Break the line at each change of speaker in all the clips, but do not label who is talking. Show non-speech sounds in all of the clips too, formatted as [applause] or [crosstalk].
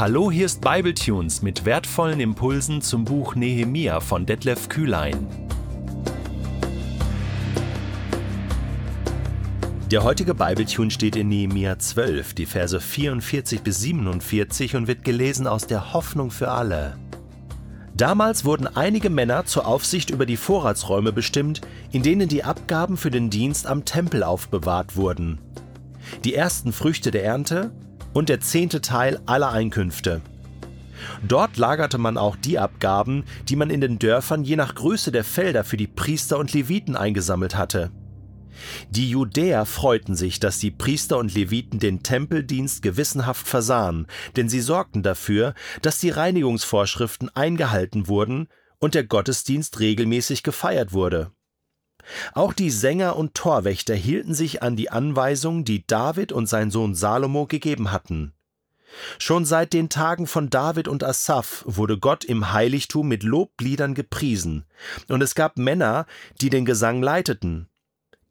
Hallo, hier ist Bibletunes mit wertvollen Impulsen zum Buch Nehemia von Detlef Kühlein. Der heutige Bibletune steht in Nehemia 12, die Verse 44 bis 47 und wird gelesen aus der Hoffnung für alle. Damals wurden einige Männer zur Aufsicht über die Vorratsräume bestimmt, in denen die Abgaben für den Dienst am Tempel aufbewahrt wurden. Die ersten Früchte der Ernte, und der zehnte Teil aller Einkünfte. Dort lagerte man auch die Abgaben, die man in den Dörfern je nach Größe der Felder für die Priester und Leviten eingesammelt hatte. Die Judäer freuten sich, dass die Priester und Leviten den Tempeldienst gewissenhaft versahen, denn sie sorgten dafür, dass die Reinigungsvorschriften eingehalten wurden und der Gottesdienst regelmäßig gefeiert wurde. Auch die Sänger und Torwächter hielten sich an die Anweisungen, die David und sein Sohn Salomo gegeben hatten. Schon seit den Tagen von David und Asaph wurde Gott im Heiligtum mit Lobliedern gepriesen, und es gab Männer, die den Gesang leiteten.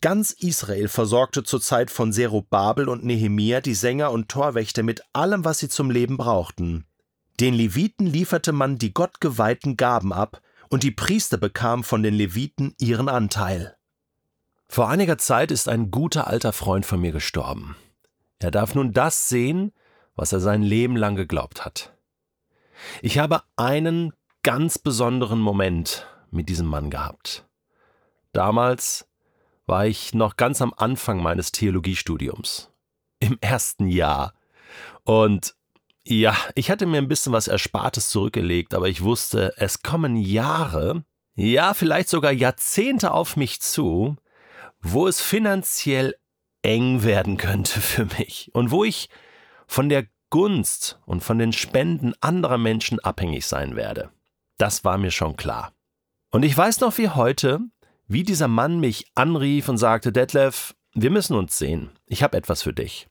Ganz Israel versorgte zur Zeit von Zerubabel und Nehemia die Sänger und Torwächter mit allem, was sie zum Leben brauchten. Den Leviten lieferte man die gottgeweihten Gaben ab, und die Priester bekamen von den Leviten ihren Anteil. Vor einiger Zeit ist ein guter alter Freund von mir gestorben. Er darf nun das sehen, was er sein Leben lang geglaubt hat. Ich habe einen ganz besonderen Moment mit diesem Mann gehabt. Damals war ich noch ganz am Anfang meines Theologiestudiums. Im ersten Jahr. Und ja, ich hatte mir ein bisschen was Erspartes zurückgelegt, aber ich wusste, es kommen Jahre, ja, vielleicht sogar Jahrzehnte auf mich zu, wo es finanziell eng werden könnte [laughs] für mich und wo ich von der Gunst und von den Spenden anderer Menschen abhängig sein werde. Das war mir schon klar. Und ich weiß noch wie heute, wie dieser Mann mich anrief und sagte, Detlef, wir müssen uns sehen. Ich habe etwas für dich.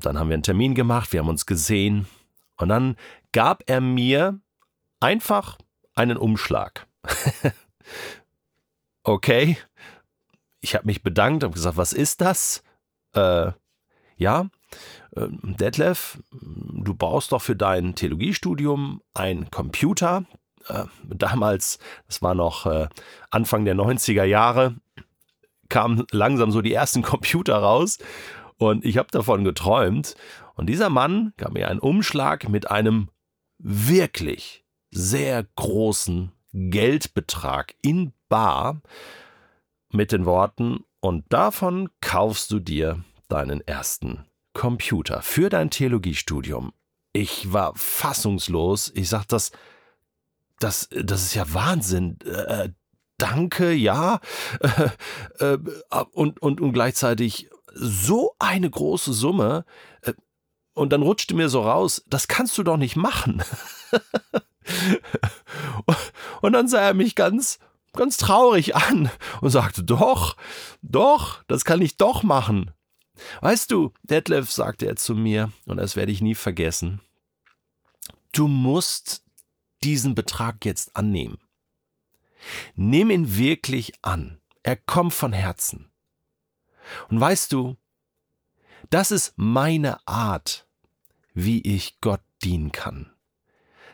Dann haben wir einen Termin gemacht, wir haben uns gesehen und dann gab er mir einfach einen Umschlag. [laughs] okay, ich habe mich bedankt, habe gesagt, was ist das? Äh, ja, äh, Detlef, du brauchst doch für dein Theologiestudium einen Computer. Äh, damals, das war noch äh, Anfang der 90er Jahre, kamen langsam so die ersten [laughs] Computer raus und ich habe davon geträumt. Und dieser Mann gab mir einen Umschlag mit einem wirklich sehr großen Geldbetrag in Bar mit den Worten, und davon kaufst du dir deinen ersten Computer für dein Theologiestudium. Ich war fassungslos. Ich sag, das, das, das ist ja Wahnsinn. Äh, danke, ja. [laughs] Äh, äh, und, und, und gleichzeitig, so eine große Summe. Äh, und dann rutschte mir so raus, das kannst du doch nicht machen. [laughs] und dann sah er mich ganz, ganz traurig an und sagte, doch, doch, das kann ich doch machen. Weißt du, Detlef, sagte er zu mir, und das werde ich nie vergessen, du musst diesen Betrag jetzt annehmen. Nimm ihn wirklich an. Er kommt von Herzen. Und weißt du, das ist meine Art, wie ich Gott dienen kann.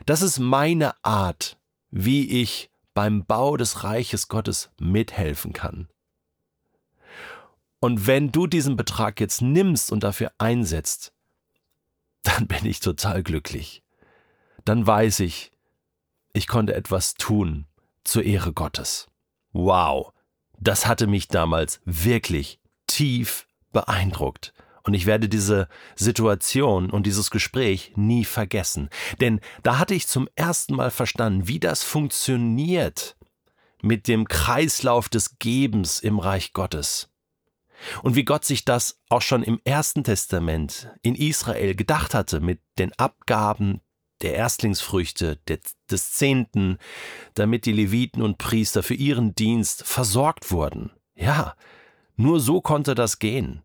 Das ist meine Art, wie ich beim Bau des Reiches Gottes mithelfen kann. Und wenn du diesen Betrag jetzt nimmst und dafür einsetzt, [laughs] dann bin ich total glücklich. Dann weiß ich, ich konnte etwas tun zur Ehre Gottes. Wow, das hatte mich damals wirklich tief beeindruckt. Und ich werde diese Situation und dieses Gespräch nie vergessen. Denn da hatte ich zum ersten Mal verstanden, wie das funktioniert mit dem Kreislauf des Gebens im Reich Gottes. Und wie Gott sich das auch schon im Ersten Testament in Israel gedacht hatte mit den Abgaben der Erstlingsfrüchte, des Zehnten, damit die Leviten und Priester für ihren Dienst versorgt wurden. Ja, nur so konnte das gehen.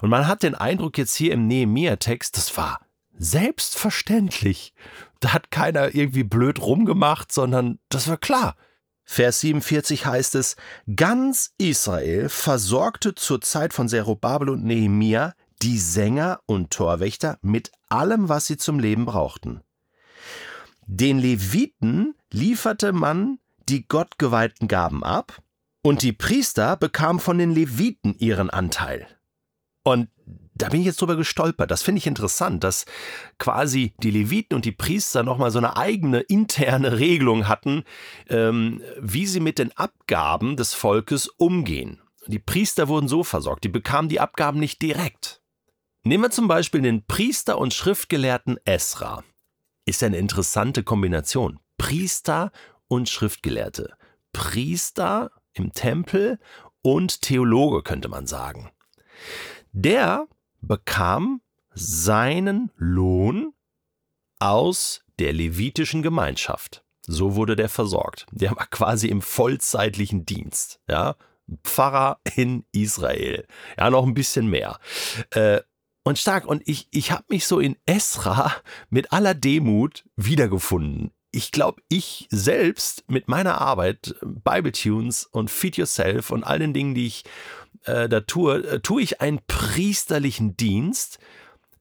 Und man hat den Eindruck jetzt hier im Nehemiah-Text, das war selbstverständlich. Da hat keiner irgendwie blöd rumgemacht, sondern das war klar. Vers 47 heißt es, ganz Israel versorgte zur Zeit von Zerubabel und Nehemia die Sänger und Torwächter mit allem, was sie zum Leben brauchten. Den Leviten lieferte man die gottgeweihten Gaben ab, und die Priester bekamen von den Leviten ihren Anteil. Und da bin ich jetzt drüber gestolpert. Das finde ich interessant, dass quasi die Leviten und die Priester nochmal so eine eigene interne Regelung hatten, ähm, wie sie mit den Abgaben des Volkes umgehen. Die Priester wurden so versorgt, die bekamen die Abgaben nicht direkt. Nehmen wir zum Beispiel den Priester und Schriftgelehrten Esra. Ist ja eine interessante Kombination. Priester und Schriftgelehrte. Priester im Tempel und Theologe könnte man sagen. Der bekam seinen Lohn aus der levitischen Gemeinschaft. So wurde der versorgt. Der war quasi im vollzeitlichen Dienst. Ja, Pfarrer in Israel. Ja, noch ein bisschen mehr. Äh, und stark. Und ich, ich habe mich so in Esra mit aller Demut wiedergefunden. Ich glaube, ich selbst mit meiner Arbeit, Bible Tunes und Feed Yourself und all den Dingen, die ich äh, da tue, äh, tue ich einen priesterlichen Dienst.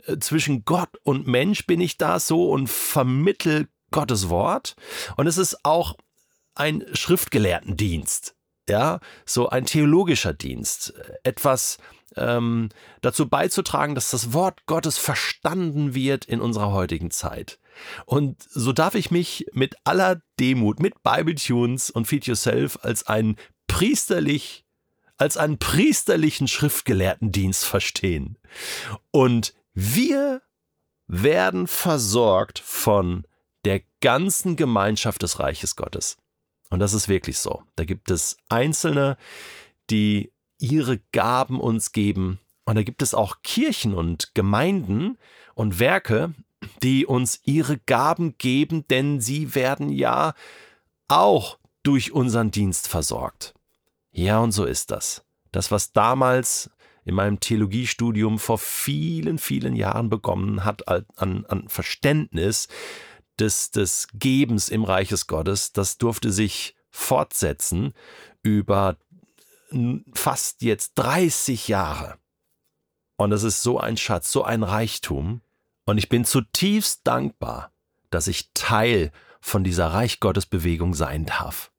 Äh, zwischen Gott und Mensch bin ich da so und vermittel Gottes Wort. Und es ist auch ein Schriftgelehrtendienst ja, so ein theologischer Dienst, etwas ähm, dazu beizutragen, dass das Wort Gottes verstanden wird in unserer heutigen Zeit. Und so darf ich mich mit aller Demut, mit Bible Tunes und Feed Yourself als einen priesterlich, als einen priesterlichen Schriftgelehrtendienst verstehen. Und wir werden versorgt von der ganzen Gemeinschaft des Reiches Gottes. Und das ist wirklich so. Da gibt es Einzelne, die ihre Gaben uns geben. Und da gibt es auch Kirchen und Gemeinden und Werke, die uns ihre Gaben geben, denn sie werden ja auch durch unseren Dienst versorgt. Ja, und so ist das. Das, was damals in meinem Theologiestudium vor vielen, vielen Jahren begonnen hat an, an Verständnis, des, des Gebens im Reiches Gottes, das durfte sich fortsetzen über fast jetzt 30 Jahre. Und das ist so ein Schatz, so ein Reichtum. Und ich bin zutiefst dankbar, dass ich Teil von dieser Reich Gottes Bewegung sein darf.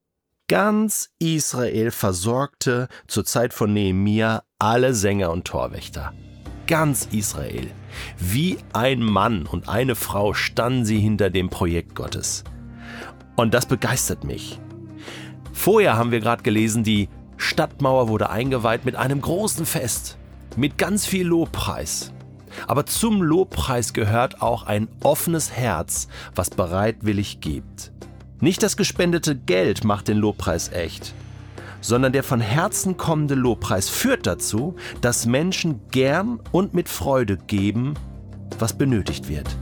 Ganz Israel versorgte zur Zeit von Nehemia alle Sänger und Torwächter ganz Israel. Wie ein Mann und eine Frau standen sie hinter dem Projekt Gottes. Und das begeistert mich. Vorher haben wir gerade gelesen, die Stadtmauer wurde eingeweiht mit einem großen Fest, mit ganz viel Lobpreis. Aber zum Lobpreis gehört auch ein offenes Herz, was bereitwillig gibt. Nicht das gespendete Geld macht den Lobpreis echt, sondern der von Herzen kommende Lobpreis führt dazu, dass Menschen gern und mit Freude geben, was benötigt wird.